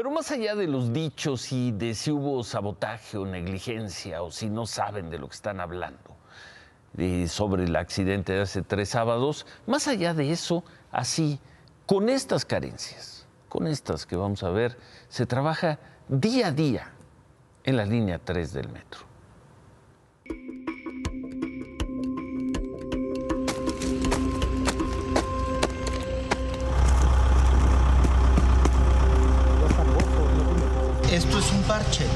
Pero más allá de los dichos y de si hubo sabotaje o negligencia o si no saben de lo que están hablando sobre el accidente de hace tres sábados, más allá de eso, así, con estas carencias, con estas que vamos a ver, se trabaja día a día en la línea 3 del metro. Esto es un parche.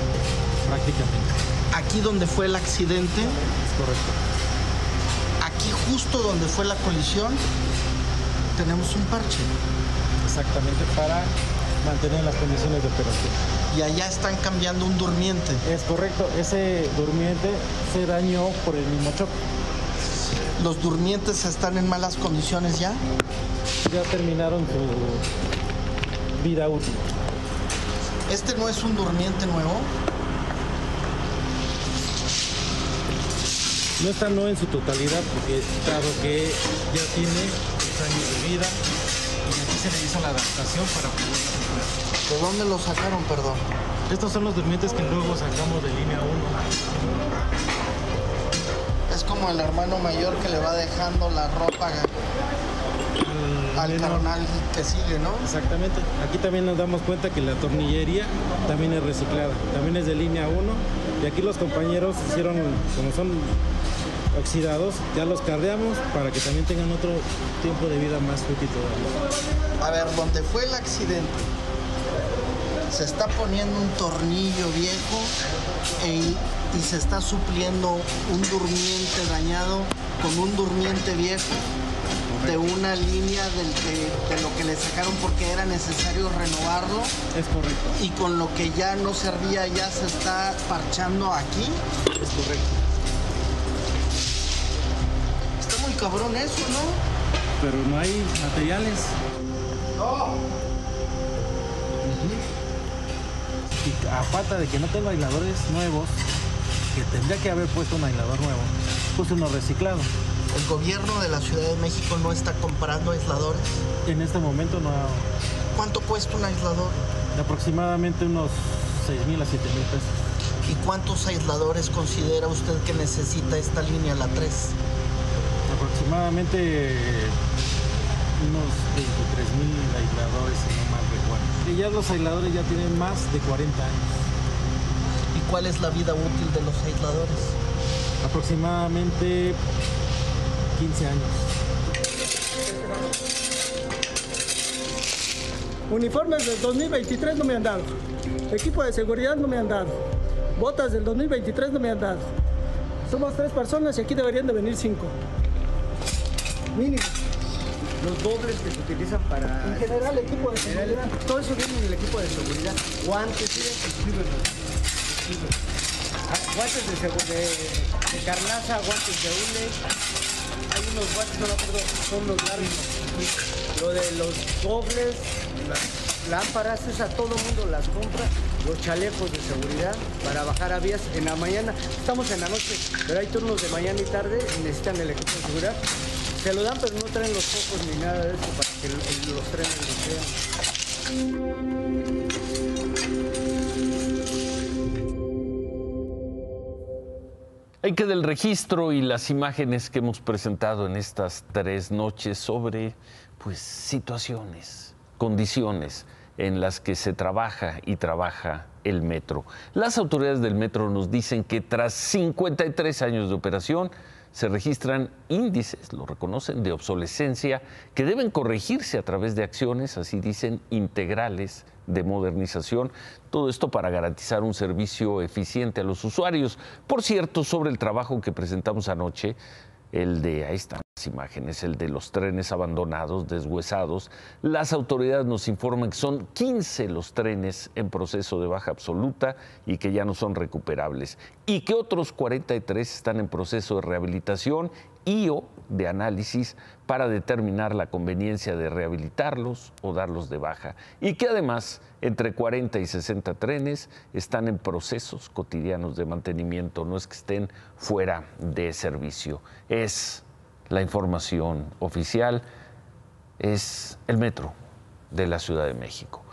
Prácticamente. Aquí donde fue el accidente. Es correcto. Aquí justo donde fue la colisión, tenemos un parche. Exactamente, para mantener las condiciones de operación. Y allá están cambiando un durmiente. Es correcto, ese durmiente se dañó por el mismo choque. ¿Los durmientes están en malas condiciones ya? Ya terminaron su vida útil. ¿Este no es un durmiente nuevo? No está no en su totalidad porque dado que ya tiene años de vida y aquí se le hizo la adaptación para poder ¿De dónde lo sacaron, perdón? Estos son los durmientes que luego sacamos de línea 1. Como el hermano mayor que le va dejando la ropa al carnal que sigue, ¿no? Exactamente. Aquí también nos damos cuenta que la tornillería también es reciclada, también es de línea 1 y aquí los compañeros hicieron, como son oxidados, ya los cardeamos para que también tengan otro tiempo de vida más útil. A ver, donde fue el accidente, se está poniendo un tornillo viejo e- y se está supliendo un durmiente dañado con un durmiente viejo de una línea del de lo que le sacaron porque era necesario renovarlo Es correcto, y con lo que ya no servía ya se está parchando aquí. es correcto. Está muy cabrón eso, ¿no? Pero no hay materiales. Y a falta de que no tengo aisladores nuevos, que tendría que haber puesto un aislador nuevo, puse uno reciclado. El gobierno de la Ciudad de México no está comprando aisladores. En este momento no ¿Cuánto cuesta un aislador? aproximadamente unos 6 mil a 7 mil pesos. ¿Y cuántos aisladores considera usted que necesita esta línea, la 3? Aproximadamente unos 23 mil aisladores, si no mal recuerdo. Y ya los aisladores ya tienen más de 40 años. ¿Y cuál es la vida útil de los aisladores? Aproximadamente 15 años. Uniformes del 2023 no me han dado. Equipo de seguridad no me han dado. Botas del 2023 no me han dado. Somos tres personas y aquí deberían de venir cinco. Mínimo. Los dobles que se utilizan para... En general, equipo de seguridad. Todo eso viene en el equipo de seguridad. Guantes, Ah, guantes de, de, de carnaza, guantes de hule. Hay unos guantes, no me acuerdo, son los largos. Lo de los dobles, las lámparas, esa todo el mundo las compra. Los chalecos de seguridad para bajar a vías en la mañana. Estamos en la noche, pero hay turnos de mañana y tarde y necesitan el equipo de seguridad. Se lo dan, no traen los focos ni nada de eso para que los trenes los vean. Hay que del registro y las imágenes que hemos presentado en estas tres noches sobre pues situaciones, condiciones en las que se trabaja y trabaja el metro. Las autoridades del metro nos dicen que tras 53 años de operación se registran índices, lo reconocen, de obsolescencia que deben corregirse a través de acciones, así dicen, integrales de modernización. Todo esto para garantizar un servicio eficiente a los usuarios. Por cierto, sobre el trabajo que presentamos anoche, el de, ahí están las imágenes, el de los trenes abandonados, deshuesados. Las autoridades nos informan que son 15 los trenes en proceso de baja absoluta y que ya no son recuperables. Y que otros 43 están en proceso de rehabilitación y o de análisis para determinar la conveniencia de rehabilitarlos o darlos de baja. Y que además entre 40 y 60 trenes están en procesos cotidianos de mantenimiento, no es que estén fuera de servicio. Es la información oficial, es el metro de la Ciudad de México.